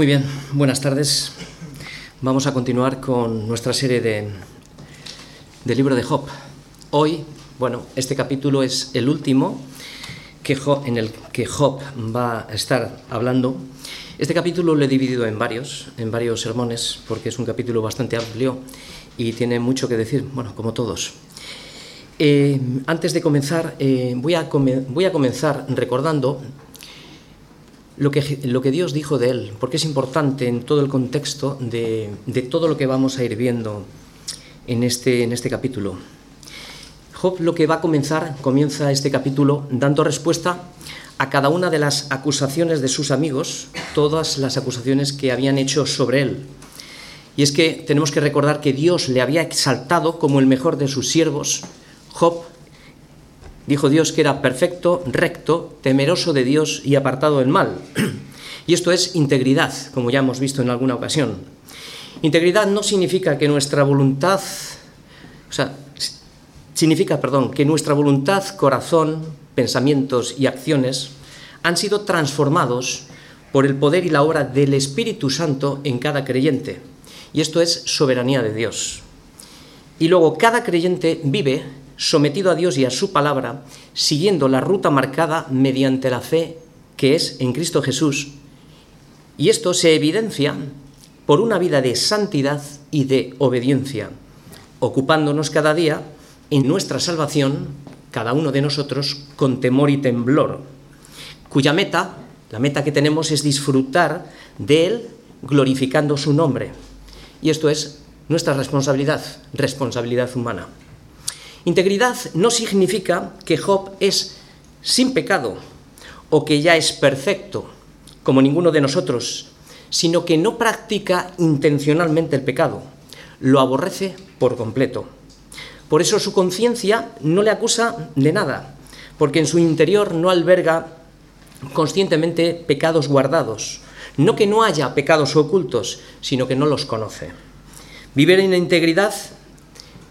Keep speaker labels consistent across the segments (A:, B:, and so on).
A: Muy bien, buenas tardes. Vamos a continuar con nuestra serie de, del libro de Job. Hoy, bueno, este capítulo es el último que en el que Job va a estar hablando. Este capítulo lo he dividido en varios, en varios sermones, porque es un capítulo bastante amplio y tiene mucho que decir, bueno, como todos. Eh, antes de comenzar, eh, voy, a voy a comenzar recordando lo que, lo que, Dios dijo de él, porque es importante en todo el contexto de, de todo lo que vamos a ir viendo en este, en este capítulo. Job lo que va a comenzar, comienza este capítulo dando respuesta a cada una de las acusaciones de sus amigos, todas las acusaciones que habían hecho sobre él. Y es que tenemos que recordar que Dios le había exaltado como el mejor de sus siervos. Job dijo Dios que era perfecto, recto, temeroso de Dios y apartado del mal. Y esto es integridad, como ya hemos visto en alguna ocasión. Integridad no significa que nuestra voluntad, o sea, significa, perdón, que nuestra voluntad, corazón, pensamientos y acciones han sido transformados por el poder y la obra del Espíritu Santo en cada creyente. Y esto es soberanía de Dios. Y luego cada creyente vive sometido a Dios y a su palabra, siguiendo la ruta marcada mediante la fe que es en Cristo Jesús. Y esto se evidencia por una vida de santidad y de obediencia, ocupándonos cada día en nuestra salvación, cada uno de nosotros, con temor y temblor, cuya meta, la meta que tenemos es disfrutar de Él glorificando su nombre. Y esto es nuestra responsabilidad, responsabilidad humana. Integridad no significa que Job es sin pecado o que ya es perfecto, como ninguno de nosotros, sino que no practica intencionalmente el pecado, lo aborrece por completo. Por eso su conciencia no le acusa de nada, porque en su interior no alberga conscientemente pecados guardados. No que no haya pecados ocultos, sino que no los conoce. Vivir en integridad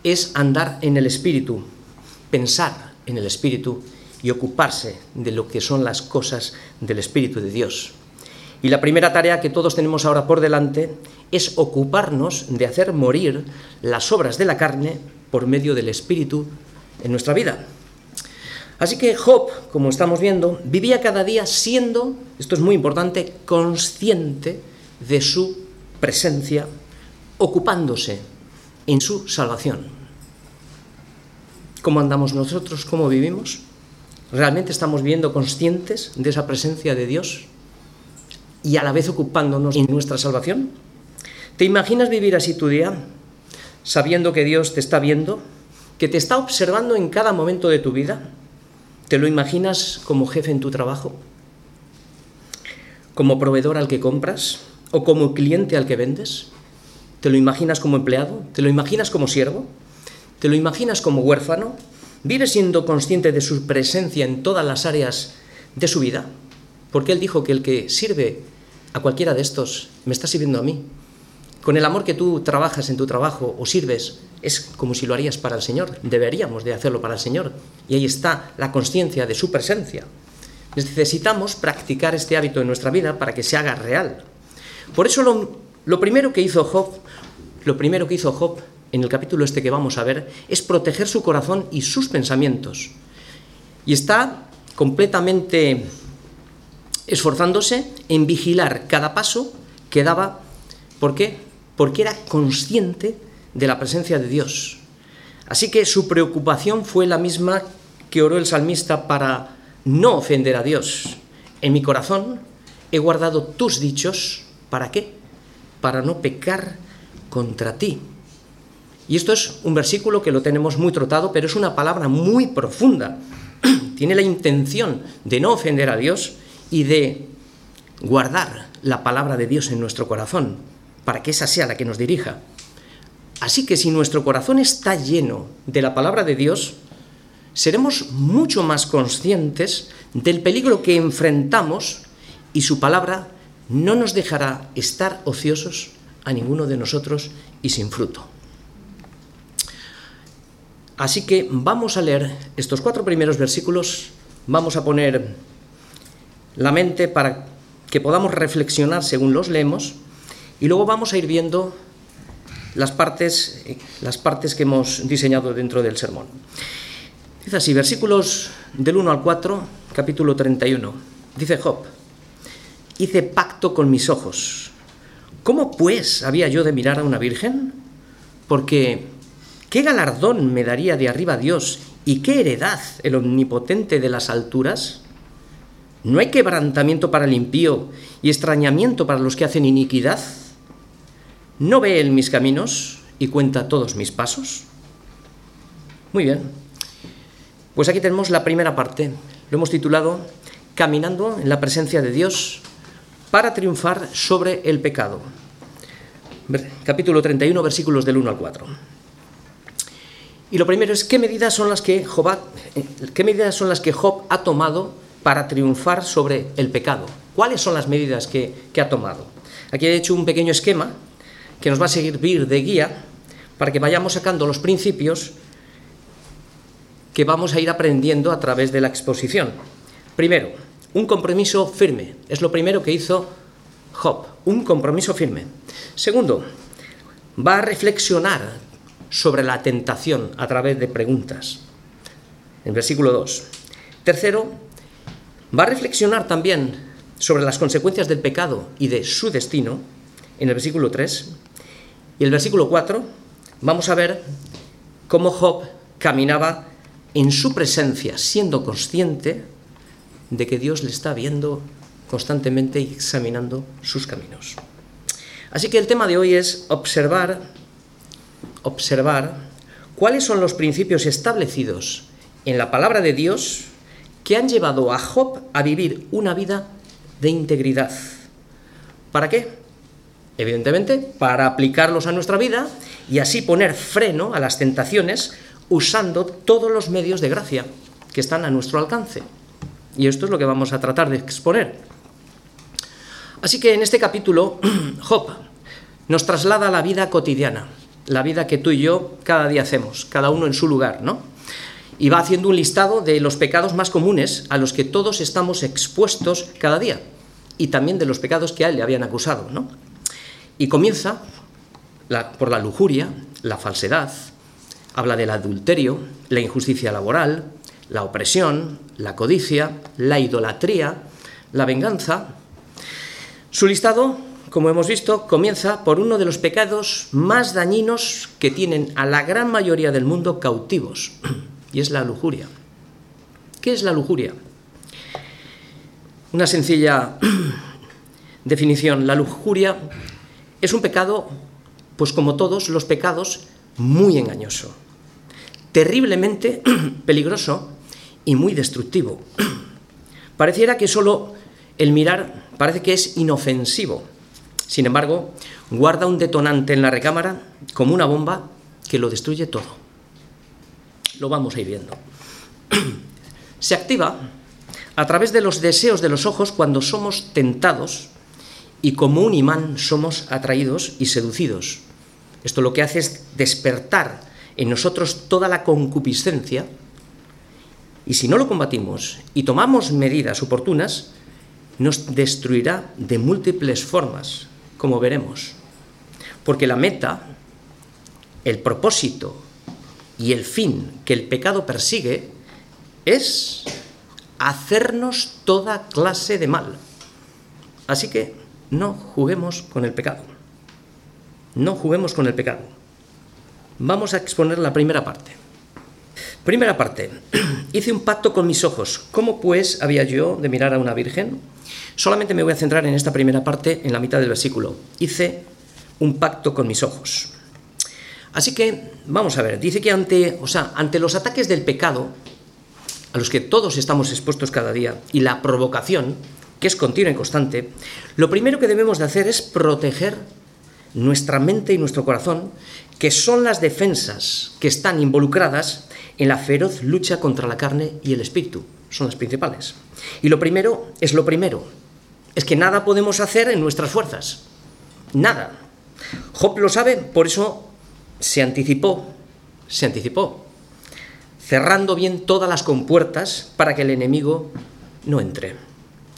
A: es andar en el Espíritu, pensar en el Espíritu y ocuparse de lo que son las cosas del Espíritu de Dios. Y la primera tarea que todos tenemos ahora por delante es ocuparnos de hacer morir las obras de la carne por medio del Espíritu en nuestra vida. Así que Job, como estamos viendo, vivía cada día siendo, esto es muy importante, consciente de su presencia, ocupándose en su salvación. ¿Cómo andamos nosotros? ¿Cómo vivimos? ¿Realmente estamos viendo conscientes de esa presencia de Dios y a la vez ocupándonos en nuestra salvación? ¿Te imaginas vivir así tu día? sabiendo que Dios te está viendo, que te está observando en cada momento de tu vida? ¿Te lo imaginas como jefe en tu trabajo? ¿Como proveedor al que compras? ¿O como cliente al que vendes? ¿Te lo imaginas como empleado? ¿Te lo imaginas como siervo? ¿Te lo imaginas como huérfano? ¿Vives siendo consciente de su presencia en todas las áreas de su vida? Porque Él dijo que el que sirve a cualquiera de estos me está sirviendo a mí. Con el amor que tú trabajas en tu trabajo o sirves, es como si lo harías para el Señor. Deberíamos de hacerlo para el Señor. Y ahí está la conciencia de su presencia. Necesitamos practicar este hábito en nuestra vida para que se haga real. Por eso lo, lo primero que hizo Job, lo primero que hizo Job en el capítulo este que vamos a ver, es proteger su corazón y sus pensamientos. Y está completamente esforzándose en vigilar cada paso que daba. ¿Por qué? porque era consciente de la presencia de Dios. Así que su preocupación fue la misma que oró el salmista para no ofender a Dios. En mi corazón he guardado tus dichos, ¿para qué? Para no pecar contra ti. Y esto es un versículo que lo tenemos muy trotado, pero es una palabra muy profunda. Tiene la intención de no ofender a Dios y de guardar la palabra de Dios en nuestro corazón para que esa sea la que nos dirija. Así que si nuestro corazón está lleno de la palabra de Dios, seremos mucho más conscientes del peligro que enfrentamos y su palabra no nos dejará estar ociosos a ninguno de nosotros y sin fruto. Así que vamos a leer estos cuatro primeros versículos, vamos a poner la mente para que podamos reflexionar según los leemos y luego vamos a ir viendo las partes, las partes que hemos diseñado dentro del sermón. Dice así, versículos del 1 al 4, capítulo 31. Dice Job, hice pacto con mis ojos. ¿Cómo pues había yo de mirar a una virgen? Porque, ¿qué galardón me daría de arriba Dios y qué heredad el omnipotente de las alturas? ¿No hay quebrantamiento para el impío y extrañamiento para los que hacen iniquidad? ¿No ve él mis caminos y cuenta todos mis pasos? Muy bien. Pues aquí tenemos la primera parte. Lo hemos titulado Caminando en la presencia de Dios para triunfar sobre el pecado. Capítulo 31, versículos del 1 al 4. Y lo primero es qué medidas son las que Job ha, eh, qué medidas son las que Job ha tomado para triunfar sobre el pecado. ¿Cuáles son las medidas que, que ha tomado? Aquí he hecho un pequeño esquema que nos va a servir de guía para que vayamos sacando los principios que vamos a ir aprendiendo a través de la exposición. Primero, un compromiso firme. Es lo primero que hizo Job, un compromiso firme. Segundo, va a reflexionar sobre la tentación a través de preguntas. En versículo 2. Tercero, va a reflexionar también sobre las consecuencias del pecado y de su destino. En el versículo 3. Y el versículo 4 vamos a ver cómo Job caminaba en su presencia, siendo consciente de que Dios le está viendo constantemente y examinando sus caminos. Así que el tema de hoy es observar, observar cuáles son los principios establecidos en la palabra de Dios que han llevado a Job a vivir una vida de integridad. ¿Para qué? evidentemente, para aplicarlos a nuestra vida y así poner freno a las tentaciones usando todos los medios de gracia que están a nuestro alcance. Y esto es lo que vamos a tratar de exponer. Así que en este capítulo, Job nos traslada a la vida cotidiana, la vida que tú y yo cada día hacemos, cada uno en su lugar, ¿no? Y va haciendo un listado de los pecados más comunes a los que todos estamos expuestos cada día, y también de los pecados que a él le habían acusado, ¿no? Y comienza por la lujuria, la falsedad, habla del adulterio, la injusticia laboral, la opresión, la codicia, la idolatría, la venganza. Su listado, como hemos visto, comienza por uno de los pecados más dañinos que tienen a la gran mayoría del mundo cautivos, y es la lujuria. ¿Qué es la lujuria? Una sencilla definición. La lujuria es un pecado, pues como todos los pecados, muy engañoso, terriblemente peligroso y muy destructivo. Pareciera que solo el mirar parece que es inofensivo. Sin embargo, guarda un detonante en la recámara como una bomba que lo destruye todo. Lo vamos a ir viendo. Se activa a través de los deseos de los ojos cuando somos tentados y como un imán somos atraídos y seducidos. Esto lo que hace es despertar en nosotros toda la concupiscencia y si no lo combatimos y tomamos medidas oportunas, nos destruirá de múltiples formas, como veremos. Porque la meta, el propósito y el fin que el pecado persigue es hacernos toda clase de mal. Así que no juguemos con el pecado. No juguemos con el pecado. Vamos a exponer la primera parte. Primera parte. Hice un pacto con mis ojos. ¿Cómo pues había yo de mirar a una virgen? Solamente me voy a centrar en esta primera parte, en la mitad del versículo. Hice un pacto con mis ojos. Así que, vamos a ver, dice que ante, o sea, ante los ataques del pecado, a los que todos estamos expuestos cada día, y la provocación, que es continua y constante, lo primero que debemos de hacer es proteger nuestra mente y nuestro corazón, que son las defensas que están involucradas en la feroz lucha contra la carne y el espíritu. Son las principales. Y lo primero es lo primero. Es que nada podemos hacer en nuestras fuerzas. Nada. Job lo sabe, por eso se anticipó, se anticipó, cerrando bien todas las compuertas para que el enemigo no entre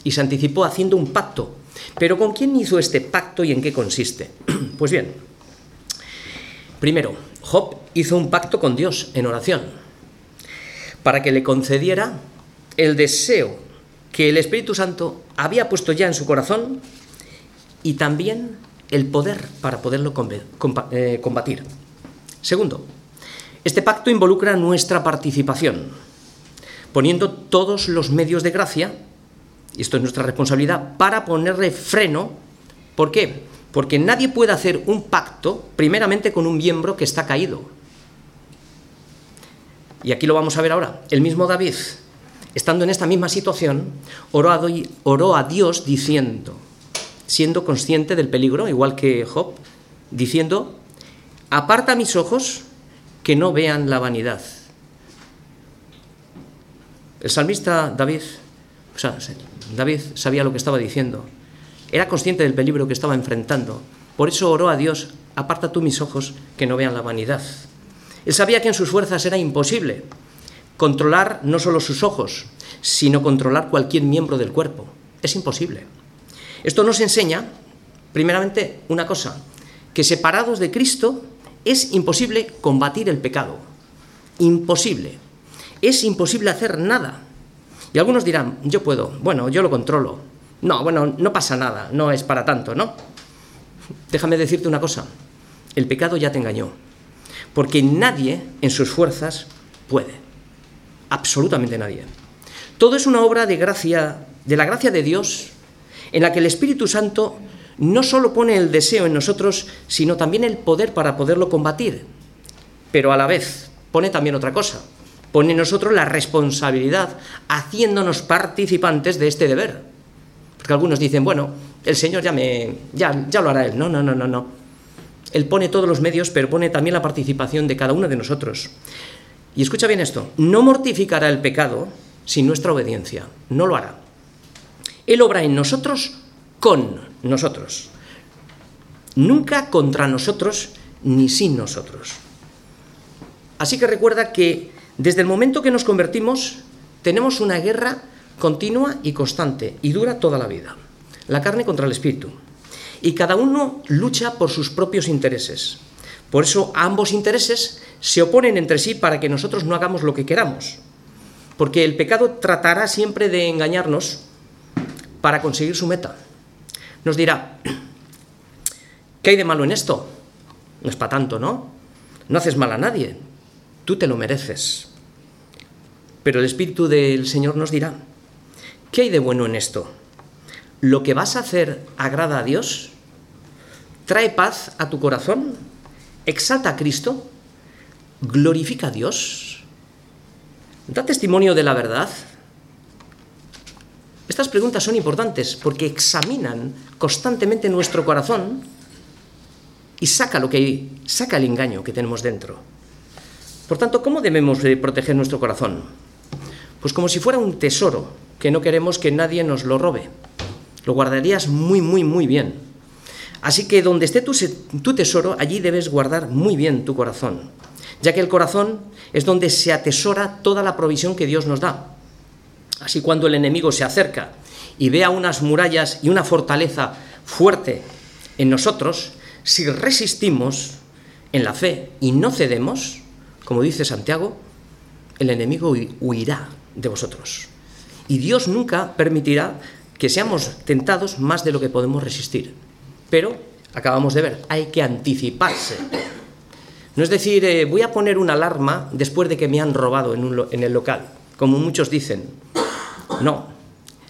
A: y se anticipó haciendo un pacto Pero ¿con quién hizo este pacto y en qué consiste? Pues bien, primero, Job hizo un pacto con Dios en oración para que le concediera el deseo que el Espíritu Santo había puesto ya en su corazón y también el poder para poderlo eh, combatir. Segundo, este pacto involucra nuestra participación, poniendo todos los medios de gracia, y esto es nuestra responsabilidad, para ponerle freno. ¿Por qué? Porque nadie puede hacer un pacto primeramente con un miembro que está caído. Y aquí lo vamos a ver ahora. El mismo David, estando en esta misma situación, oró a, Dios diciendo, siendo consciente del peligro, igual que Job, diciendo, aparta mis ojos que no vean la vanidad. El salmista David, o sea, David sabía lo que estaba diciendo, era consciente del peligro que estaba enfrentando, por eso oró a Dios, aparta tú mis ojos que no vean la vanidad. Él sabía que en sus fuerzas era imposible controlar no solo sus ojos, sino controlar cualquier miembro del cuerpo. Es imposible. Esto nos enseña, primeramente, una cosa, que separados de Cristo es imposible combatir el pecado. Imposible. Es imposible hacer nada. Y algunos dirán, yo puedo, bueno, yo lo controlo. No, bueno, no pasa nada, no es para tanto, ¿no? Déjame decirte una cosa, el pecado ya te engañó, porque nadie en sus fuerzas puede, absolutamente nadie. Todo es una obra de gracia, de la gracia de Dios, en la que el Espíritu Santo no solo pone el deseo en nosotros, sino también el poder para poderlo combatir. Pero a la vez pone también otra cosa, pone en nosotros la responsabilidad, haciéndonos participantes de este deber. Porque algunos dicen, bueno, el Señor ya me ya, ya lo hará él. No, no, no, no, no. Él pone todos los medios, pero pone también la participación de cada uno de nosotros. Y escucha bien esto, no mortificará el pecado sin nuestra obediencia, no lo hará. Él obra en nosotros con nosotros. Nunca contra nosotros ni sin nosotros. Así que recuerda que desde el momento que nos convertimos tenemos una guerra continua y constante y dura toda la vida. La carne contra el espíritu. Y cada uno lucha por sus propios intereses. Por eso ambos intereses se oponen entre sí para que nosotros no hagamos lo que queramos. Porque el pecado tratará siempre de engañarnos para conseguir su meta nos dirá, ¿qué hay de malo en esto? No es para tanto, ¿no? No haces mal a nadie, tú te lo mereces. Pero el Espíritu del Señor nos dirá, ¿qué hay de bueno en esto? ¿Lo que vas a hacer agrada a Dios? ¿Trae paz a tu corazón? ¿Exalta a Cristo? ¿Glorifica a Dios? ¿Da testimonio de la verdad? Estas preguntas son importantes porque examinan constantemente nuestro corazón y saca lo que saca el engaño que tenemos dentro. Por tanto, ¿cómo debemos proteger nuestro corazón? Pues como si fuera un tesoro que no queremos que nadie nos lo robe. Lo guardarías muy, muy, muy bien. Así que donde esté tu, tu tesoro, allí debes guardar muy bien tu corazón, ya que el corazón es donde se atesora toda la provisión que Dios nos da. Así cuando el enemigo se acerca y vea unas murallas y una fortaleza fuerte en nosotros, si resistimos en la fe y no cedemos, como dice Santiago, el enemigo huirá de vosotros. Y Dios nunca permitirá que seamos tentados más de lo que podemos resistir. Pero, acabamos de ver, hay que anticiparse. No es decir, eh, voy a poner una alarma después de que me han robado en, en el local, como muchos dicen. No,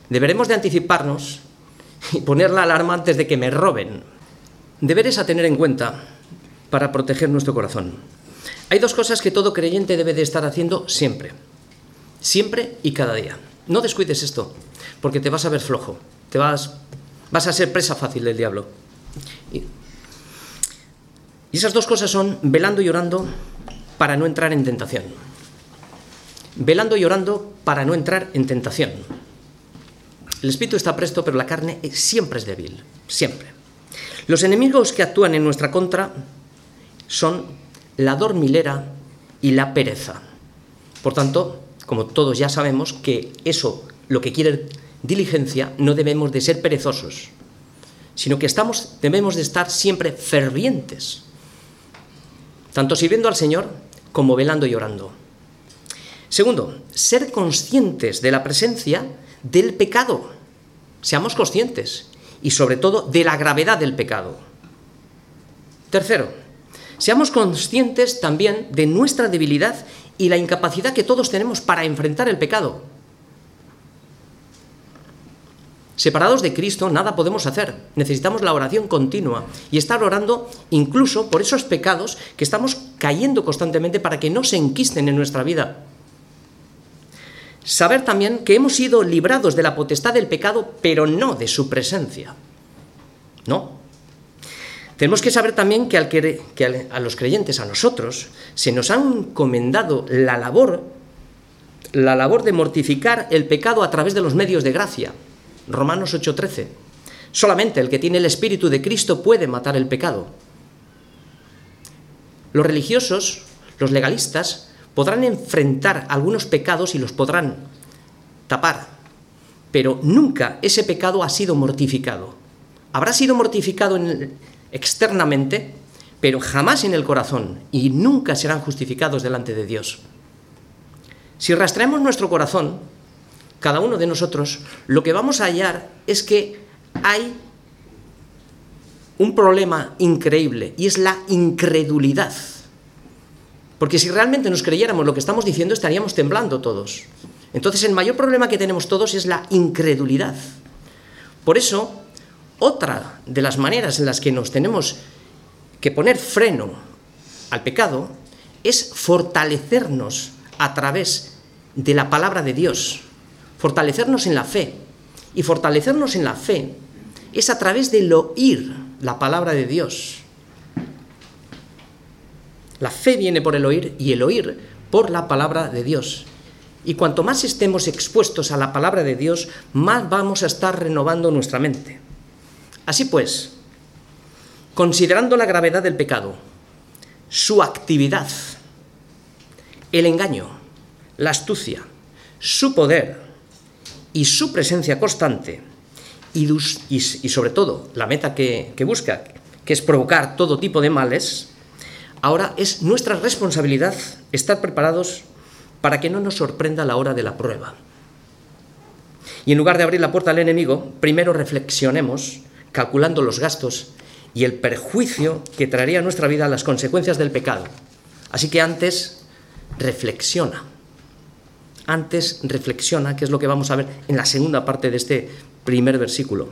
A: deberemos de anticiparnos y poner la alarma antes de que me roben. Deberes a tener en cuenta para proteger nuestro corazón. Hay dos cosas que todo creyente debe de estar haciendo siempre. Siempre y cada día. No descuides esto, porque te vas a ver flojo. Te vas, vas a ser presa fácil del diablo. Y, esas dos cosas son velando y orando para no entrar en tentación velando y orando para no entrar en tentación. El espíritu está presto, pero la carne siempre es débil, siempre. Los enemigos que actúan en nuestra contra son la dormilera y la pereza. Por tanto, como todos ya sabemos que eso, lo que quiere diligencia, no debemos de ser perezosos. sino que estamos, debemos de estar siempre fervientes, tanto sirviendo al Señor como velando y orando. Segundo, ser conscientes de la presencia del pecado. Seamos conscientes y sobre todo de la gravedad del pecado. Tercero, seamos conscientes también de nuestra debilidad y la incapacidad que todos tenemos para enfrentar el pecado. Separados de Cristo nada podemos hacer. Necesitamos la oración continua y estar orando incluso por esos pecados que estamos cayendo constantemente para que no se enquisten en nuestra vida. Saber también que hemos sido librados de la potestad del pecado, pero no de su presencia. No. Tenemos que saber también que, a los creyentes, a nosotros, se nos ha encomendado la labor, la labor de mortificar el pecado a través de los medios de gracia. Romanos 8:13. Solamente el que tiene el Espíritu de Cristo puede matar el pecado. Los religiosos, los legalistas, podrán enfrentar algunos pecados y los podrán tapar, pero nunca ese pecado ha sido mortificado. Habrá sido mortificado externamente, pero jamás en el corazón, y nunca serán justificados delante de Dios. Si rastreamos nuestro corazón, cada uno de nosotros, lo que vamos a hallar es que hay un problema increíble y es la incredulidad. Porque si realmente nos creyéramos lo que estamos diciendo, estaríamos temblando todos. Entonces el mayor problema que tenemos todos es la incredulidad. Por eso, otra de las maneras en las que nos tenemos que poner freno al pecado es fortalecernos a través de la palabra de Dios fortalecernos en la fe. Y fortalecernos en la fe es a través del oír la palabra de Dios. La fe viene por el oír y el oír por la palabra de Dios. Y cuanto más estemos expuestos a la palabra de Dios, más vamos a estar renovando nuestra mente. Así pues, considerando la gravedad del pecado, su actividad, el engaño, la astucia, su poder, y su presencia constante y, sobre todo la meta que, busca, que es provocar todo tipo de males, ahora es nuestra responsabilidad estar preparados para que no nos sorprenda la hora de la prueba. Y en lugar de abrir la puerta al enemigo, primero reflexionemos, calculando los gastos y el perjuicio que traería a nuestra vida las consecuencias del pecado. Así que antes, reflexiona antes reflexiona, que es lo que vamos a ver en la segunda parte de este primer versículo.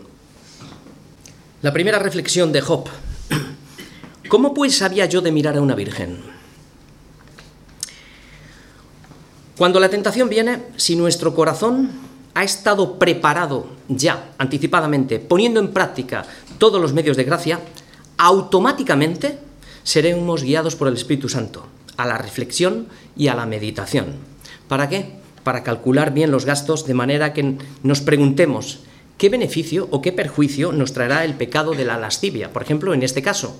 A: La primera reflexión de Job. ¿Cómo pues sabía yo de mirar a una virgen? Cuando la tentación viene, si nuestro corazón ha estado preparado ya, anticipadamente, poniendo en práctica todos los medios de gracia, automáticamente seremos guiados por el Espíritu Santo a la reflexión y a la meditación. ¿Para qué? para calcular bien los gastos de manera que nos preguntemos qué beneficio o qué perjuicio nos traerá el pecado de la lascivia, por ejemplo, en este caso.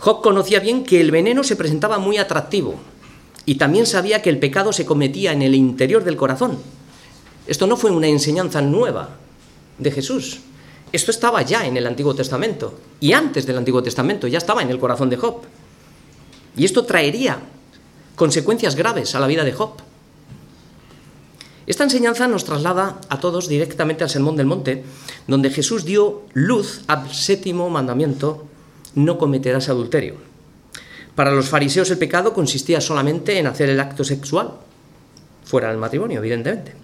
A: Job conocía bien que el veneno se presentaba muy atractivo y también sabía que el pecado se cometía en el interior del corazón. Esto no fue una enseñanza nueva de Jesús. Esto estaba ya en el Antiguo Testamento y antes del Antiguo Testamento ya estaba en el corazón de Job. Y esto traería consecuencias graves a la vida de Job. Esta enseñanza nos traslada a todos directamente al Sermón del Monte, donde Jesús dio luz al séptimo mandamiento, no cometerás adulterio. Para los fariseos el pecado consistía solamente en hacer el acto sexual, fuera del matrimonio, evidentemente.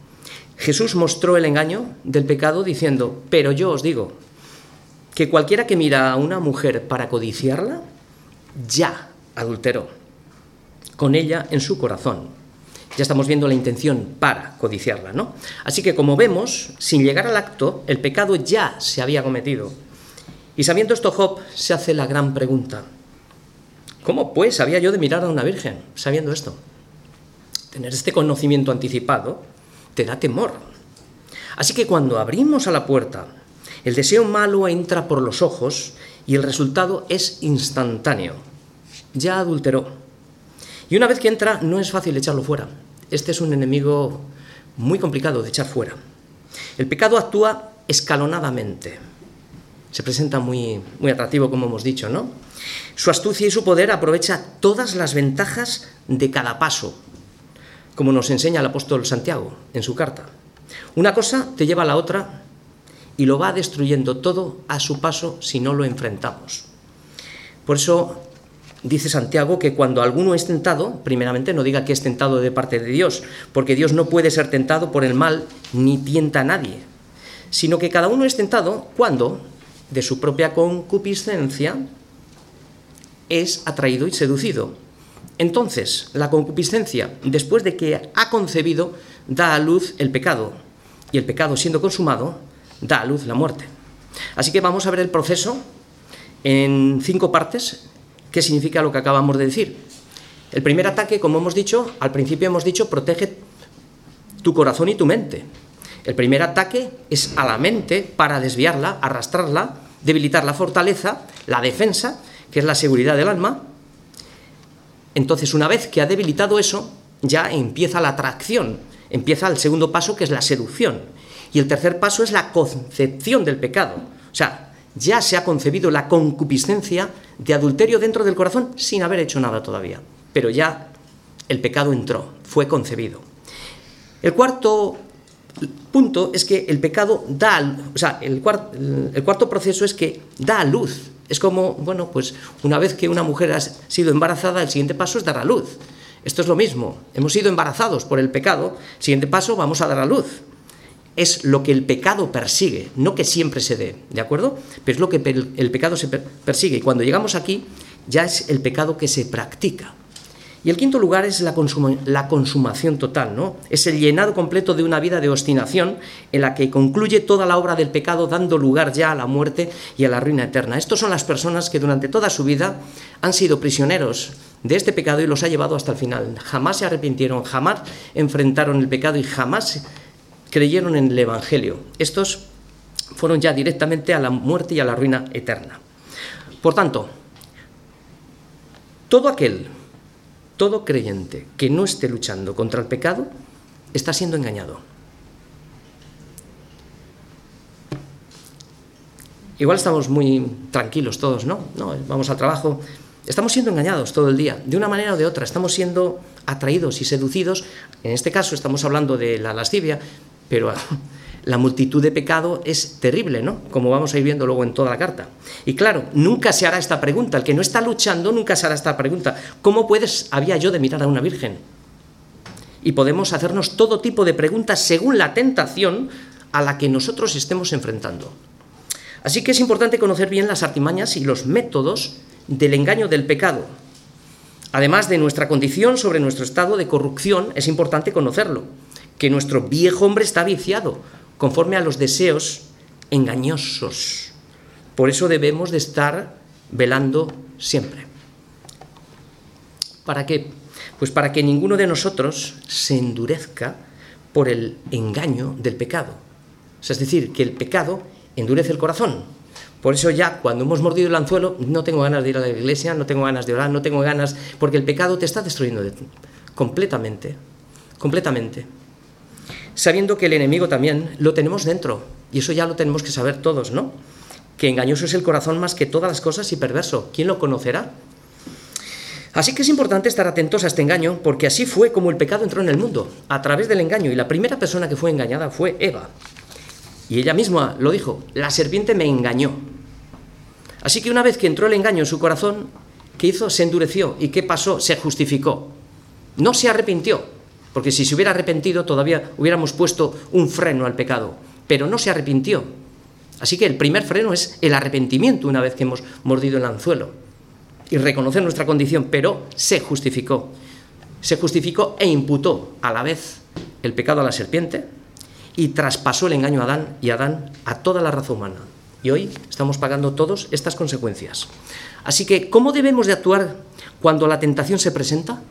A: Jesús mostró el engaño del pecado diciendo, pero yo os digo, que cualquiera que mira a una mujer para codiciarla, ya adulteró con ella en su corazón. Ya estamos viendo la intención para codiciarla, ¿no? Así que como vemos, sin llegar al acto, el pecado ya se había cometido. Y sabiendo esto, Job se hace la gran pregunta. ¿Cómo pues había yo de mirar a una virgen sabiendo esto? Tener este conocimiento anticipado te da temor. Así que cuando abrimos a la puerta, el deseo malo entra por los ojos y el resultado es instantáneo. Ya adulteró y una vez que entra, no es fácil echarlo fuera. Este es un enemigo muy complicado de echar fuera. El pecado actúa escalonadamente. Se presenta muy, muy atractivo, como hemos dicho, ¿no? Su astucia y su poder aprovecha todas las ventajas de cada paso, como nos enseña el apóstol Santiago en su carta. Una cosa te lleva a la otra y lo va destruyendo todo a su paso si no lo enfrentamos. Por eso dice Santiago que cuando alguno es tentado, primeramente no diga que es tentado de parte de Dios, porque Dios no puede ser tentado por el mal ni tienta a nadie, sino que cada uno es tentado cuando, de su propia concupiscencia, es atraído y seducido. Entonces, la concupiscencia, después de que ha concebido, da a luz el pecado, y el pecado siendo consumado, da a luz la muerte. Así que vamos a ver el proceso en cinco partes, qué significa lo que acabamos de decir. El primer ataque, como hemos dicho, al principio hemos dicho, protege tu corazón y tu mente. El primer ataque es a la mente para desviarla, arrastrarla, debilitar la fortaleza, la defensa, que es la seguridad del alma. Entonces, una vez que ha debilitado eso, ya empieza la atracción, empieza el segundo paso, que es la seducción. Y el tercer paso es la concepción del pecado. O sea, ya se ha concebido la concupiscencia de adulterio dentro del corazón sin haber hecho nada todavía. Pero ya el pecado entró, fue concebido. El cuarto punto es que el pecado da, o sea, el, el cuarto proceso es que da a luz. Es como, bueno, pues una vez que una mujer ha sido embarazada, el siguiente paso es dar a luz. Esto es lo mismo. Hemos sido embarazados por el pecado, siguiente paso vamos a dar a luz es lo que el pecado persigue, no que siempre se dé, ¿de acuerdo? Pero es lo que el pecado se persigue. Y cuando llegamos aquí, ya es el pecado que se practica. Y el quinto lugar es la, consumación total, ¿no? Es el llenado completo de una vida de obstinación en la que concluye toda la obra del pecado dando lugar ya a la muerte y a la ruina eterna. Estos son las personas que durante toda su vida han sido prisioneros de este pecado y los ha llevado hasta el final. Jamás se arrepintieron, jamás enfrentaron el pecado y jamás creyeron en el Evangelio. Estos fueron ya directamente a la muerte y a la ruina eterna. Por tanto, todo aquel, todo creyente que no esté luchando contra el pecado, está siendo engañado. Igual estamos muy tranquilos todos, ¿no? no vamos al trabajo. Estamos siendo engañados todo el día, de una manera o de otra. Estamos siendo atraídos y seducidos. En este caso estamos hablando de la lascivia, pero la multitud de pecado es terrible, ¿no? Como vamos a ir viendo luego en toda la carta. Y claro, nunca se hará esta pregunta. El que no está luchando nunca se hará esta pregunta. ¿Cómo puedes, había yo de mirar a una virgen? Y podemos hacernos todo tipo de preguntas según la tentación a la que nosotros estemos enfrentando. Así que es importante conocer bien las artimañas y los métodos del engaño del pecado. Además de nuestra condición sobre nuestro estado de corrupción, es importante conocerlo que nuestro viejo hombre está viciado conforme a los deseos engañosos. Por eso debemos de estar velando siempre. ¿Para qué? Pues para que ninguno de nosotros se endurezca por el engaño del pecado. es decir, que el pecado endurece el corazón. Por eso ya cuando hemos mordido el anzuelo, no tengo ganas de ir a la iglesia, no tengo ganas de orar, no tengo ganas, porque el pecado te está destruyendo completamente, completamente sabiendo que el enemigo también lo tenemos dentro, y eso ya lo tenemos que saber todos, ¿no? Que engañoso es el corazón más que todas las cosas y perverso. ¿Quién lo conocerá? Así que es importante estar atentos a este engaño, porque así fue como el pecado entró en el mundo, a través del engaño, y la primera persona que fue engañada fue Eva. Y ella misma lo dijo, la serpiente me engañó. Así que una vez que entró el engaño en su corazón, ¿qué hizo? Se endureció. ¿Y qué pasó? Se justificó. No se arrepintió, porque si se hubiera arrepentido todavía hubiéramos puesto un freno al pecado, pero no se arrepintió. Así que el primer freno es el arrepentimiento una vez que hemos mordido el anzuelo y reconocer nuestra condición, pero se justificó. Se justificó e imputó a la vez el pecado a la serpiente y traspasó el engaño a Adán y Adán a toda la raza humana. Y hoy estamos pagando todos estas consecuencias. Así que, ¿cómo debemos de actuar cuando la tentación se presenta?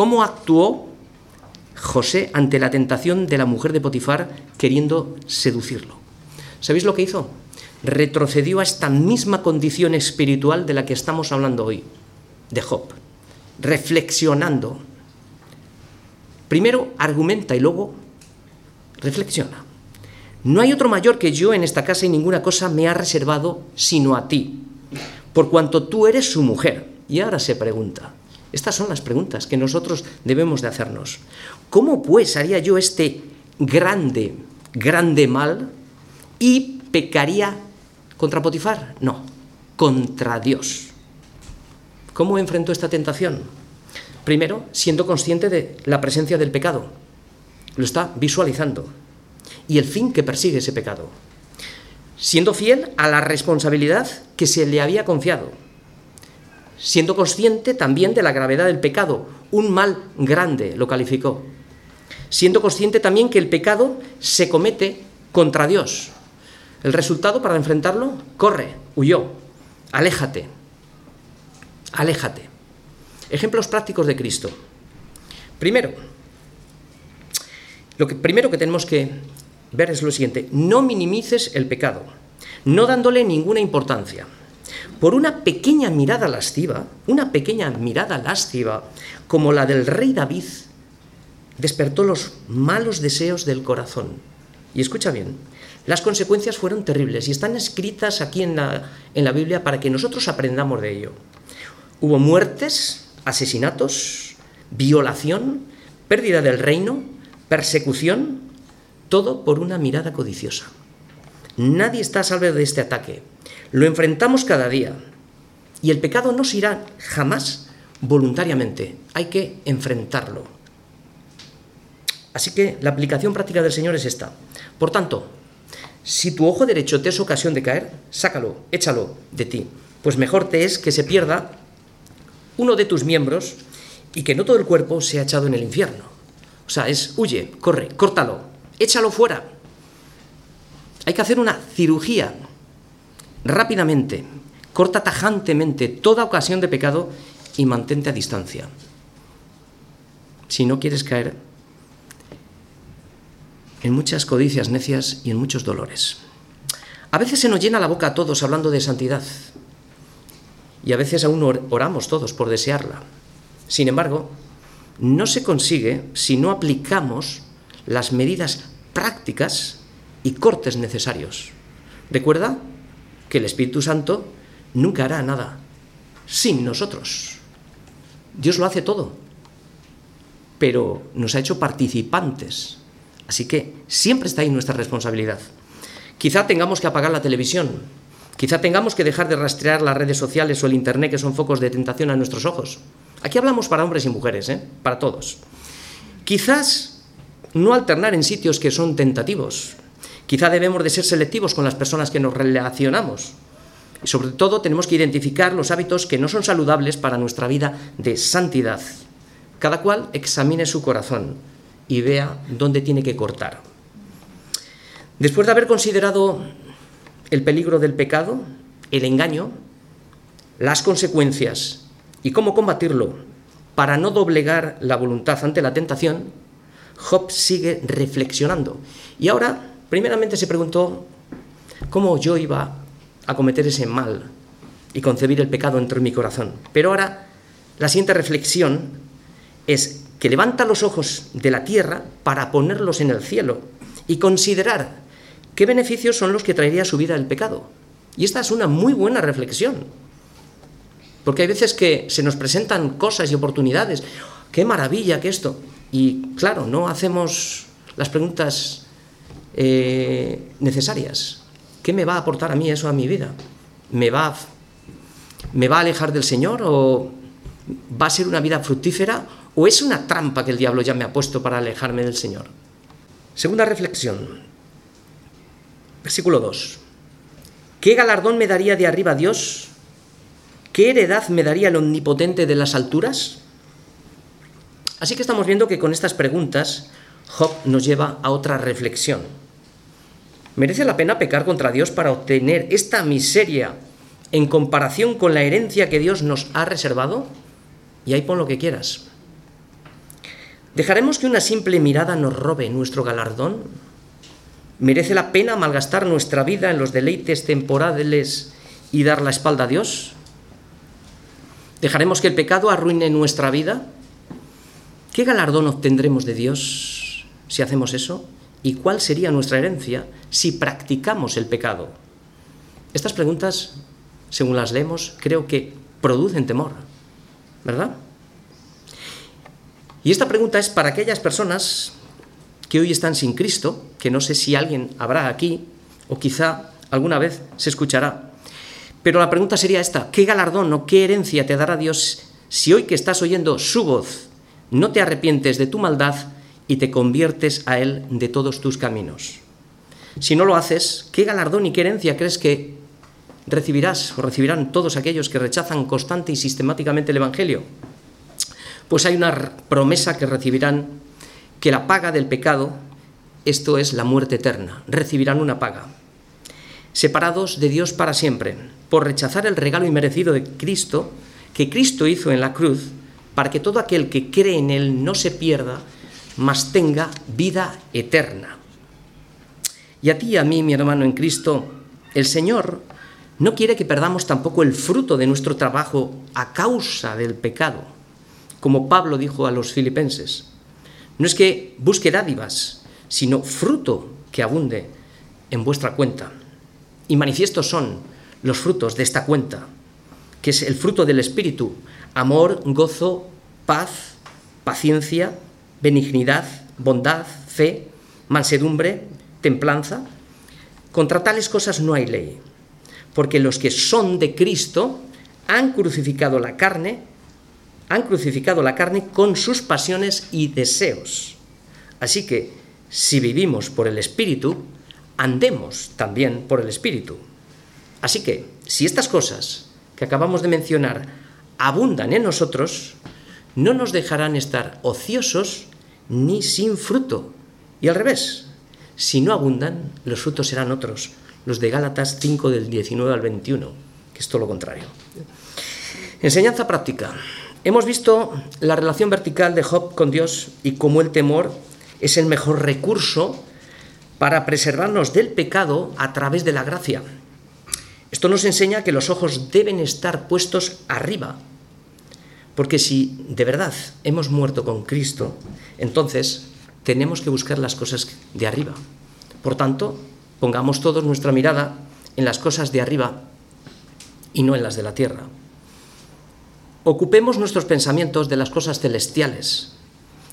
A: ¿Cómo actuó José ante la tentación de la mujer de Potifar queriendo seducirlo? ¿Sabéis lo que hizo? Retrocedió a esta misma condición espiritual de la que estamos hablando hoy, de Job, reflexionando. Primero argumenta y luego reflexiona. no hay otro mayor que yo en esta casa y ninguna cosa me ha reservado sino a ti, por cuanto tú eres su mujer. Y ahora se pregunta, estas son las preguntas que nosotros debemos de hacernos. ¿Cómo pues haría yo este grande, grande mal y pecaría contra Potifar? No, contra Dios. ¿Cómo enfrentó esta tentación? Primero, siendo consciente de la presencia del pecado. Lo está visualizando. Y el fin que persigue ese pecado. Siendo fiel a la responsabilidad que se le había confiado. Siendo consciente también de la gravedad del pecado. Un mal grande lo calificó. Siendo consciente también que el pecado se comete contra Dios. El resultado para enfrentarlo, corre, huyó, aléjate, aléjate. Ejemplos prácticos de Cristo. Primero, lo que primero que tenemos que ver es lo siguiente, no minimices el pecado, no dándole ninguna importancia. Por una pequeña mirada lasciva, una pequeña mirada lasciva, como la del rey David, despertó los malos deseos del corazón. Y escucha bien, las consecuencias fueron terribles y están escritas aquí en la, en la Biblia para que nosotros aprendamos de ello. Hubo muertes, asesinatos, violación, pérdida del reino, persecución, todo por una mirada codiciosa. Nadie está a salvo de este ataque. Lo enfrentamos cada día. Y el pecado no se irá jamás voluntariamente. Hay que enfrentarlo. Así que la aplicación práctica del Señor es esta. Por tanto, si tu ojo derecho te es ocasión de caer, sácalo, échalo de ti. Pues mejor te es que se pierda uno de tus miembros y que no todo el cuerpo sea echado en el infierno. O sea, es huye, corre, córtalo, échalo fuera. Hay que hacer una cirugía rápidamente, corta tajantemente toda ocasión de pecado y mantente a distancia. Si no quieres caer en muchas codicias necias y en muchos dolores. A veces se nos llena la boca a todos hablando de santidad, y a veces aún oramos todos por desearla. Sin embargo, no se consigue si no aplicamos las medidas prácticas y cortes necesarios. Recuerda que el Espíritu Santo nunca hará nada sin nosotros. Dios lo hace todo, pero nos ha hecho participantes. Así que siempre está ahí nuestra responsabilidad. Quizá tengamos que apagar la televisión Quizá tengamos que dejar de rastrear las redes sociales o el Internet, que son focos de tentación a nuestros ojos. Aquí hablamos para hombres y mujeres, ¿eh? para todos. Quizás no alternar en sitios que son tentativos. Quizá debemos de ser selectivos con las personas que nos relacionamos. Y sobre todo tenemos que identificar los hábitos que no son saludables para nuestra vida de santidad. Cada cual examine su corazón y vea dónde tiene que cortar. Después de haber considerado el peligro del pecado, el engaño, las consecuencias y cómo combatirlo para no doblegar la voluntad ante la tentación, Job sigue reflexionando. Y ahora, primeramente se preguntó cómo yo iba a cometer ese mal y concebir el pecado entre mi corazón. Pero ahora, la siguiente reflexión es que levanta los ojos de la tierra para ponerlos en el cielo y considerar ¿Qué beneficios son los que traería su vida el pecado? Y esta es una muy buena reflexión. Porque hay veces que se nos presentan cosas y oportunidades. ¡Qué maravilla que esto! Y claro, no hacemos las preguntas eh, necesarias. ¿Qué me va a aportar a mí eso a mi vida? ¿Me va, ¿Me va a alejar del Señor? ¿O va a ser una vida fructífera? ¿O es una trampa que el diablo ya me ha puesto para alejarme del Señor? Segunda reflexión. Versículo 2. ¿Qué galardón me daría de arriba Dios? ¿Qué heredad me daría el omnipotente de las alturas? Así que estamos viendo que con estas preguntas Job nos lleva a otra reflexión. ¿Merece la pena pecar contra Dios para obtener esta miseria en comparación con la herencia que Dios nos ha reservado? Y ahí pon lo que quieras. ¿Dejaremos que una simple mirada nos robe nuestro galardón? ¿Merece la pena malgastar nuestra vida en los deleites temporales y dar la espalda a Dios? ¿Dejaremos que el pecado arruine nuestra vida? ¿Qué galardón obtendremos de Dios si hacemos eso? ¿Y cuál sería nuestra herencia si practicamos el pecado? Estas preguntas, según las leemos, creo que producen temor, ¿verdad? Y esta pregunta es para aquellas personas que hoy están sin Cristo, que no sé si alguien habrá aquí, o quizá alguna vez se escuchará. Pero la pregunta sería esta, ¿qué galardón o qué herencia te dará Dios si hoy que estás oyendo su voz no te arrepientes de tu maldad y te conviertes a Él de todos tus caminos? Si no lo haces, ¿qué galardón y qué herencia crees que recibirás o recibirán todos aquellos que rechazan constante y sistemáticamente el Evangelio? Pues hay una promesa que recibirán que la paga del pecado, esto es la muerte eterna, recibirán una paga. Separados de Dios para siempre, por rechazar el regalo inmerecido de Cristo, que Cristo hizo en la cruz, para que todo aquel que cree en Él no se pierda, mas tenga vida eterna. Y a ti y a mí, mi hermano en Cristo, el Señor no quiere que perdamos tampoco el fruto de nuestro trabajo a causa del pecado, como Pablo dijo a los filipenses. No es que busque dádivas, sino fruto que abunde en vuestra cuenta. Y manifiestos son los frutos de esta cuenta, que es el fruto del Espíritu, amor, gozo, paz, paciencia, benignidad, bondad, fe, mansedumbre, templanza. Contra tales cosas no hay ley, porque los que son de Cristo han crucificado la carne, han crucificado la carne con sus pasiones y deseos. Así que, si vivimos por el Espíritu, andemos también por el Espíritu. Así que, si estas cosas que acabamos de mencionar abundan en nosotros, no nos dejarán estar ociosos ni sin fruto. Y al revés, si no abundan, los frutos serán otros, los de Gálatas 5 del 19 al 21, que es todo lo contrario. Enseñanza práctica. Hemos visto la relación vertical de Job con Dios y cómo el temor es el mejor recurso para preservarnos del pecado a través de la gracia. Esto nos enseña que los ojos deben estar puestos arriba, porque si de verdad hemos muerto con Cristo, entonces tenemos que buscar las cosas de arriba. Por tanto, pongamos todos nuestra mirada en las cosas de arriba y no en las de la tierra. Ocupemos nuestros pensamientos de las cosas celestiales,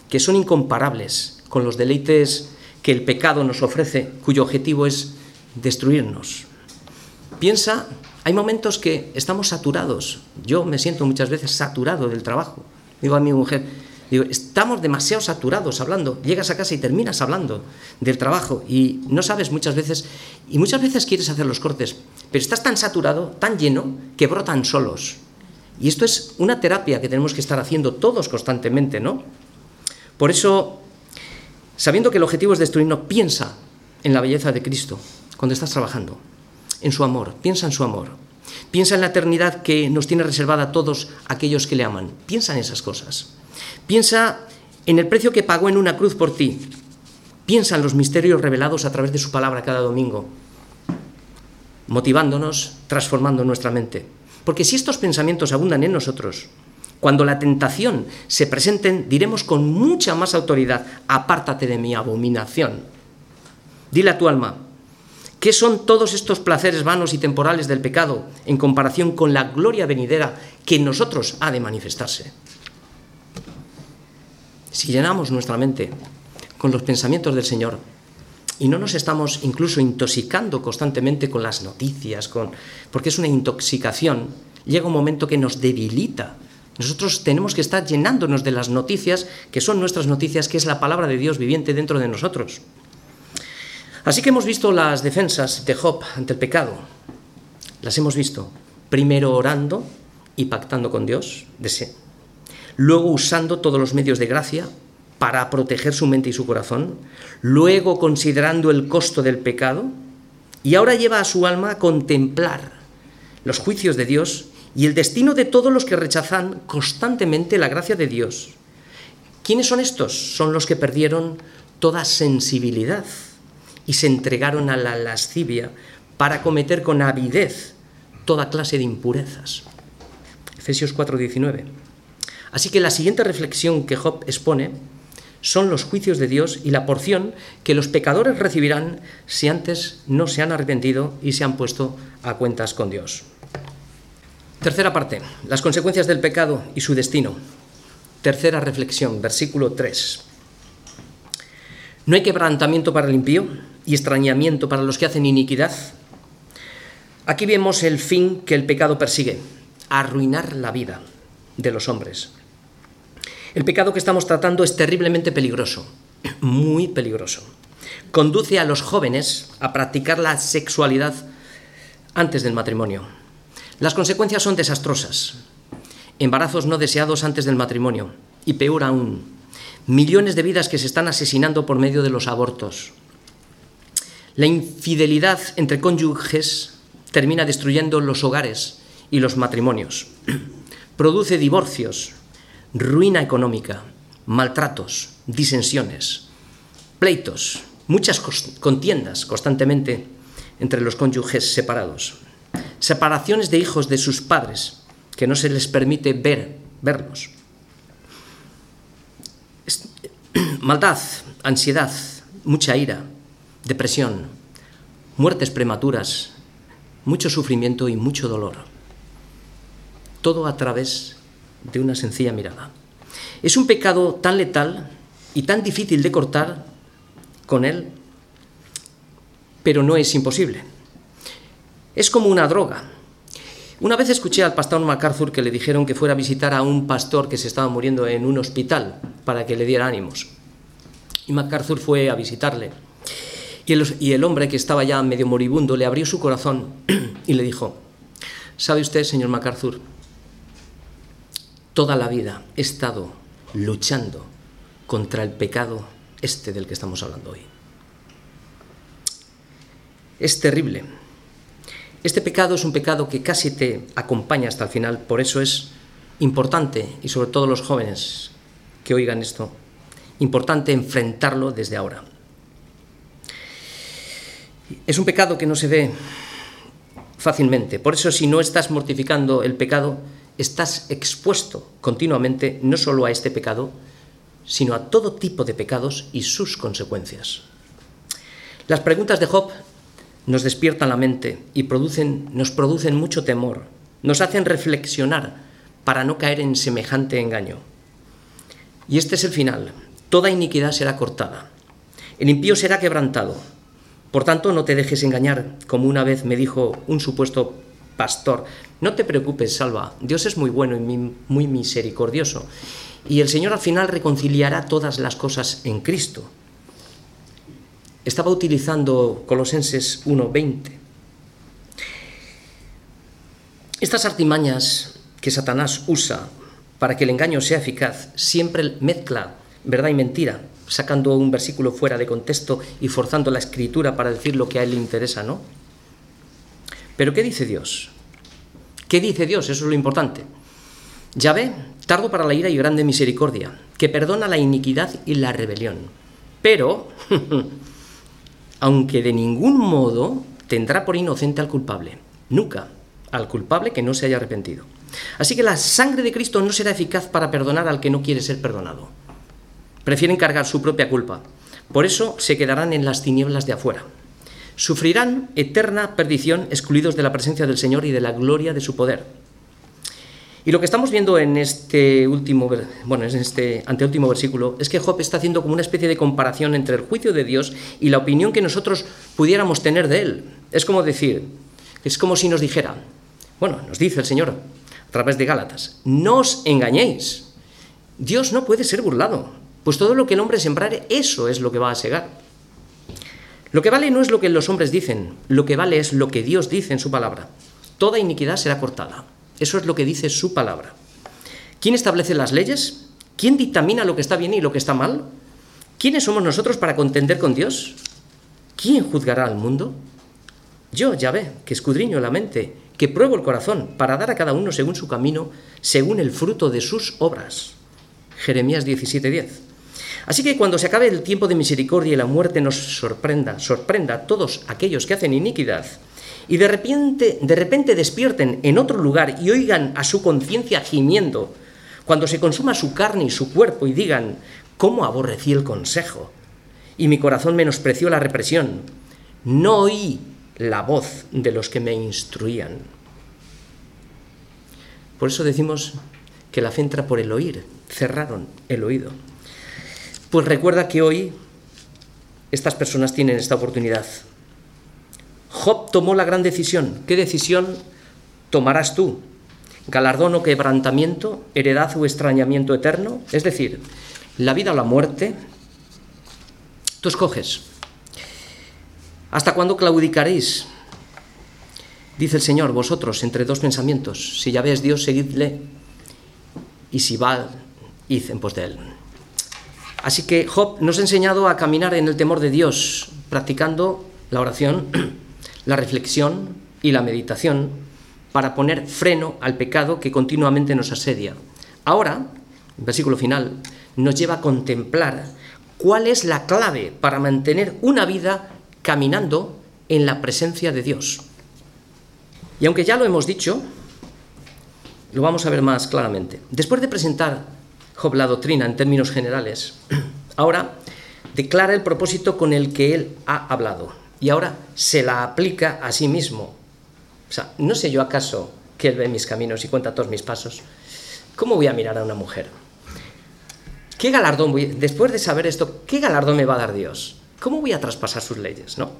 A: que son incomparables con los deleites que el pecado nos ofrece, cuyo objetivo es destruirnos. Piensa, hay momentos que estamos saturados. Yo me siento muchas veces saturado del trabajo. Digo a mi mujer, Digo, estamos demasiado saturados hablando. Llegas a casa y terminas hablando del trabajo y no sabes muchas veces, y muchas veces quieres hacer los cortes, pero estás tan saturado, tan lleno, que brotan solos. Y esto es una terapia que tenemos que estar haciendo todos constantemente, ¿no? Por eso, sabiendo que el objetivo es destruirnos, piensa en la belleza de Cristo cuando estás trabajando, en su amor, piensa en su amor. Piensa en la eternidad que nos tiene reservada a todos aquellos que le aman. Piensa en esas cosas. Piensa en el precio que pagó en una cruz por ti. Piensa en los misterios revelados a través de su palabra cada domingo, motivándonos, transformando nuestra mente. Porque si estos pensamientos abundan en nosotros, cuando la tentación se presente, diremos con mucha más autoridad, apártate de mi abominación. Dile a tu alma, ¿qué son todos estos placeres vanos y temporales del pecado en comparación con la gloria venidera que en nosotros ha de manifestarse? si llenamos nuestra mente con los pensamientos del Señor y no nos estamos incluso intoxicando constantemente con las noticias, con, porque es una intoxicación, llega un momento que nos debilita. Nosotros tenemos que estar llenándonos de las noticias, que son nuestras noticias, que es la palabra de Dios viviente dentro de nosotros. Así que hemos visto las defensas de Job ante el pecado. Las hemos visto primero orando y pactando con Dios, luego usando todos los medios de gracia para proteger su mente y su corazón, luego considerando el costo del pecado, y ahora lleva a su alma a contemplar los juicios de Dios y el destino de todos los que rechazan constantemente la gracia de Dios. ¿Quiénes son estos? Son los que perdieron toda sensibilidad y se entregaron a la lascivia para cometer con avidez toda clase de impurezas. Efesios 4:19. Así que la siguiente reflexión que Job expone son los juicios de Dios y la porción que los pecadores recibirán si antes no se han arrepentido y se han puesto a cuentas con Dios. Tercera parte, las consecuencias del pecado y su destino. Tercera reflexión, versículo 3. No hay quebrantamiento para el impío y extrañamiento para los que hacen iniquidad. Aquí vemos el fin que el pecado persigue, arruinar la vida de los hombres. El pecado que estamos tratando es terriblemente peligroso, muy peligroso. Conduce a los jóvenes a practicar la sexualidad antes del matrimonio. Las consecuencias son desastrosas. Embarazos no deseados antes del matrimonio. Y peor aún, millones de vidas que se están asesinando por medio de los abortos. La infidelidad entre cónyuges termina destruyendo los hogares y los matrimonios. Produce divorcios, ruina económica, maltratos, disensiones, pleitos, muchas contiendas constantemente entre los cónyuges separados, separaciones de hijos de sus padres que no se les permite ver, verlos. Maldad, ansiedad, mucha ira, depresión, muertes prematuras, mucho sufrimiento y mucho dolor. Todo a través de una sencilla mirada. Es un pecado tan letal y tan difícil de cortar con él, pero no es imposible. Es como una droga. Una vez escuché al pastor MacArthur que le dijeron que fuera a visitar a un pastor que se estaba muriendo en un hospital para que le diera ánimos. Y MacArthur fue a visitarle. Y el, hombre que estaba ya medio moribundo le abrió su corazón y le dijo, ¿sabe usted, señor MacArthur, toda la vida he estado luchando contra el pecado este del que estamos hablando hoy. Es terrible. Este pecado es un pecado que casi te acompaña hasta el final, por eso es importante, y sobre todo los jóvenes que oigan esto, importante enfrentarlo desde ahora. Es un pecado que no se ve fácilmente, por eso si no estás mortificando el pecado, estás expuesto continuamente no solo a este pecado, sino a todo tipo de pecados y sus consecuencias. Las preguntas de Job nos despiertan la mente y producen, nos producen mucho temor, nos hacen reflexionar para no caer en semejante engaño. Y este es el final. Toda iniquidad será cortada. El impío será quebrantado. Por tanto, no te dejes engañar, como una vez me dijo un supuesto pastor. No te preocupes, Salva, Dios es muy bueno y muy misericordioso. Y el Señor al final reconciliará todas las cosas en Cristo. Estaba utilizando Colosenses 1.20. Estas artimañas que Satanás usa para que el engaño sea eficaz siempre mezcla verdad y mentira, sacando un versículo fuera de contexto y forzando la escritura para decir lo que a él le interesa, ¿no? Pero ¿qué dice Dios? ¿Qué dice Dios? Eso es lo importante. Yahvé, tardo para la ira y grande misericordia, que perdona la iniquidad y la rebelión. Pero, aunque de ningún modo tendrá por inocente al culpable, nunca al culpable que no se haya arrepentido. Así que la sangre de Cristo no será eficaz para perdonar al que no quiere ser perdonado. Prefieren cargar su propia culpa. Por eso se quedarán en las tinieblas de afuera sufrirán eterna perdición excluidos de la presencia del Señor y de la gloria de su poder. Y lo que estamos viendo en este último, bueno, en este anteúltimo versículo es que Job está haciendo como una especie de comparación entre el juicio de Dios y la opinión que nosotros pudiéramos tener de él. Es como decir, es como si nos dijera, bueno, nos dice el Señor a través de Gálatas, no os engañéis. Dios no puede ser burlado, pues todo lo que el hombre sembrare, eso es lo que va a segar. Lo que vale no es lo que los hombres dicen, lo que vale es lo que Dios dice en su palabra. Toda iniquidad será cortada. Eso es lo que dice su palabra. ¿Quién establece las leyes? ¿Quién dictamina lo que está bien y lo que está mal? ¿Quiénes somos nosotros para contender con Dios? ¿Quién juzgará al mundo? Yo, ya ve, que escudriño la mente, que pruebo el corazón, para dar a cada uno según su camino, según el fruto de sus obras. Jeremías 17:10. Así que cuando se acabe el tiempo de misericordia y la muerte nos sorprenda, sorprenda a todos aquellos que hacen iniquidad, y de repente, de repente despierten en otro lugar y oigan a su conciencia gimiendo, cuando se consuma su carne y su cuerpo y digan, ¿Cómo aborrecí el consejo? Y mi corazón menospreció la represión. No oí la voz de los que me instruían. Por eso decimos que la fe entra por el oír. Cerraron el oído. Pues recuerda que hoy estas personas tienen esta oportunidad. Job tomó la gran decisión. ¿Qué decisión tomarás tú? ¿Galardón o quebrantamiento? ¿Heredad o extrañamiento eterno? Es decir, la vida o la muerte. Tú escoges. ¿Hasta cuándo claudicaréis? Dice el Señor, vosotros, entre dos pensamientos. Si ya ves Dios, seguidle. Y si va, id en pos de él. Así que Job nos ha enseñado a caminar en el temor de Dios, practicando la oración, la reflexión y la meditación para poner freno al pecado que continuamente nos asedia. Ahora, el versículo final, nos lleva a contemplar cuál es la clave para mantener una vida caminando en la presencia de Dios. Y aunque ya lo hemos dicho, lo vamos a ver más claramente. Después de presentar Job la doctrina en términos generales, ahora declara el propósito con el que él ha hablado y ahora se la aplica a sí mismo. O sea, no sé yo acaso que él ve mis caminos y cuenta todos mis pasos. ¿Cómo voy a mirar a una mujer? ¿Qué galardón voy, después de saber esto, qué galardón me va a dar Dios? ¿Cómo voy a traspasar sus leyes, no?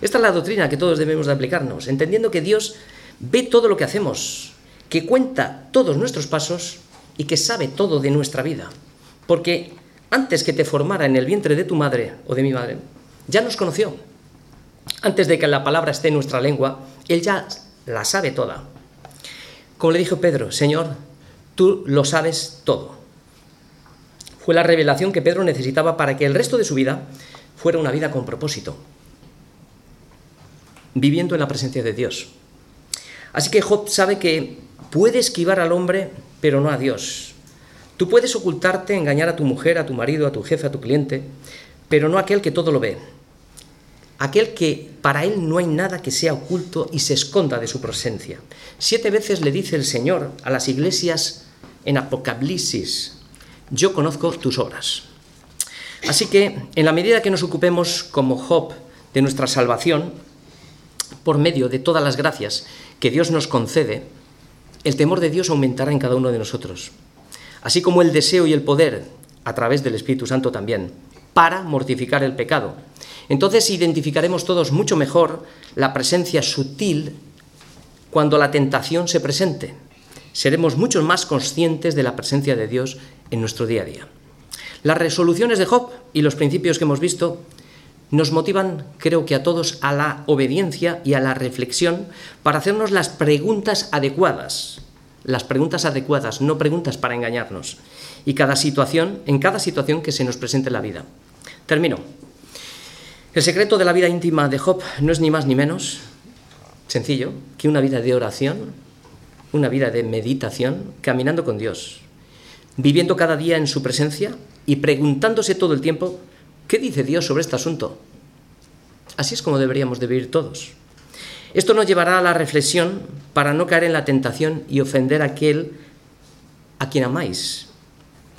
A: Esta es la doctrina que todos debemos de aplicarnos, entendiendo que Dios ve todo lo que hacemos, que cuenta todos nuestros pasos y que sabe todo de nuestra vida. Porque antes que te formara en el vientre de tu madre o de mi madre, ya nos conoció. Antes de que la palabra esté en nuestra lengua, Él ya la sabe toda. Como le dijo Pedro, Señor, tú lo sabes todo fue la revelación que Pedro necesitaba para que el resto de su vida fuera una vida con propósito, viviendo en la presencia de Dios. Así que Job sabe que puede esquivar al hombre, pero no a Dios. Tú puedes ocultarte, engañar a tu mujer, a tu marido, a tu jefe, a tu cliente, pero no a aquel que todo lo ve. Aquel que para él no hay nada que sea oculto y se esconda de su presencia. Siete veces le dice el Señor a las iglesias en Apocalipsis yo conozco tus obras. Así que, en la medida que nos ocupemos como Job de nuestra salvación, por medio de todas las gracias que Dios nos concede, el temor de Dios aumentará en cada uno de nosotros, así como el deseo y el poder, a través del Espíritu Santo también, para mortificar el pecado. Entonces identificaremos todos mucho mejor la presencia sutil cuando la tentación se presente. Seremos mucho más conscientes de la presencia de Dios en nuestro día a día. Las resoluciones de Job y los principios que hemos visto nos motivan, creo que a todos, a la obediencia y a la reflexión para hacernos las preguntas adecuadas. Las preguntas adecuadas, no preguntas para engañarnos. Y cada situación, en cada situación que se nos presente en la vida. Termino. El secreto de la vida íntima de Job no es ni más ni menos, sencillo, que una vida de oración, una vida de meditación, caminando con Dios, viviendo cada día en su presencia y preguntándose todo el tiempo, ¿qué dice Dios sobre este asunto? Así es como deberíamos de vivir todos. Esto nos llevará a la reflexión para no caer en la tentación y ofender a aquel a quien amáis,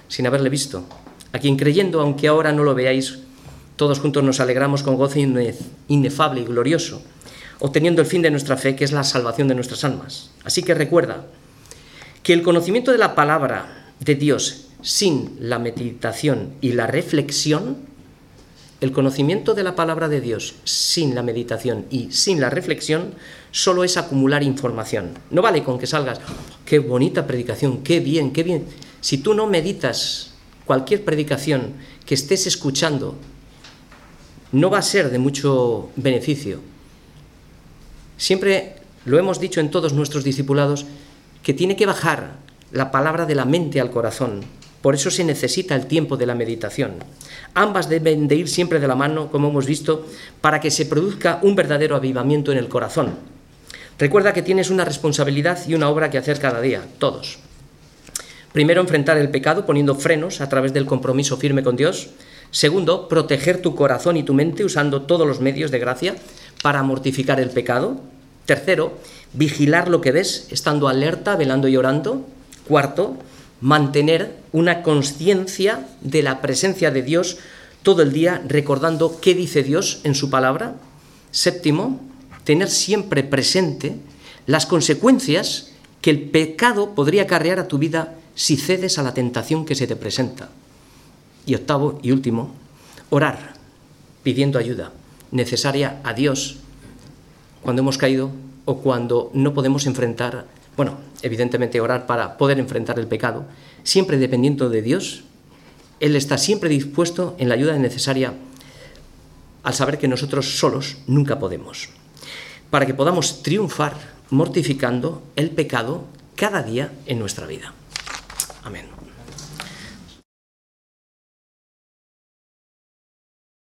A: sin haberle visto, a quien creyendo, aunque ahora no lo veáis, todos juntos nos alegramos con gozo inefable y glorioso, obteniendo el fin de nuestra fe, que es la salvación de nuestras almas. Así que recuerda que el conocimiento de la palabra de Dios sin la meditación y la reflexión, el conocimiento de la palabra de Dios sin la meditación y sin la reflexión solo es acumular información. No vale con que salgas, qué bonita predicación, qué bien, qué bien. Si tú no meditas cualquier predicación que estés escuchando, no va a ser de mucho beneficio. Siempre lo hemos dicho en todos nuestros discipulados, que tiene que bajar la palabra de la mente al corazón. Por eso se necesita el tiempo de la meditación. Ambas deben de ir siempre de la mano, como hemos visto, para que se produzca un verdadero avivamiento en el corazón. Recuerda que tienes una responsabilidad y una obra que hacer cada día, todos. Primero, enfrentar el pecado poniendo frenos a través del compromiso firme con Dios. Segundo, proteger tu corazón y tu mente usando todos los medios de gracia para mortificar el pecado. Tercero, vigilar lo que ves, estando alerta, velando y orando. Cuarto, mantener una conciencia de la presencia de Dios todo el día, recordando qué dice Dios en su palabra. Séptimo, tener siempre presente las consecuencias que el pecado podría acarrear a tu vida si cedes a la tentación que se te presenta. Y octavo y último, orar, pidiendo ayuda necesaria a Dios cuando hemos caído o cuando no podemos enfrentar, bueno, evidentemente orar para poder enfrentar el pecado, siempre dependiendo de Dios. Él está siempre dispuesto en la ayuda necesaria al saber que nosotros solos nunca podemos, para que podamos triunfar mortificando el pecado cada día en nuestra vida. Amén.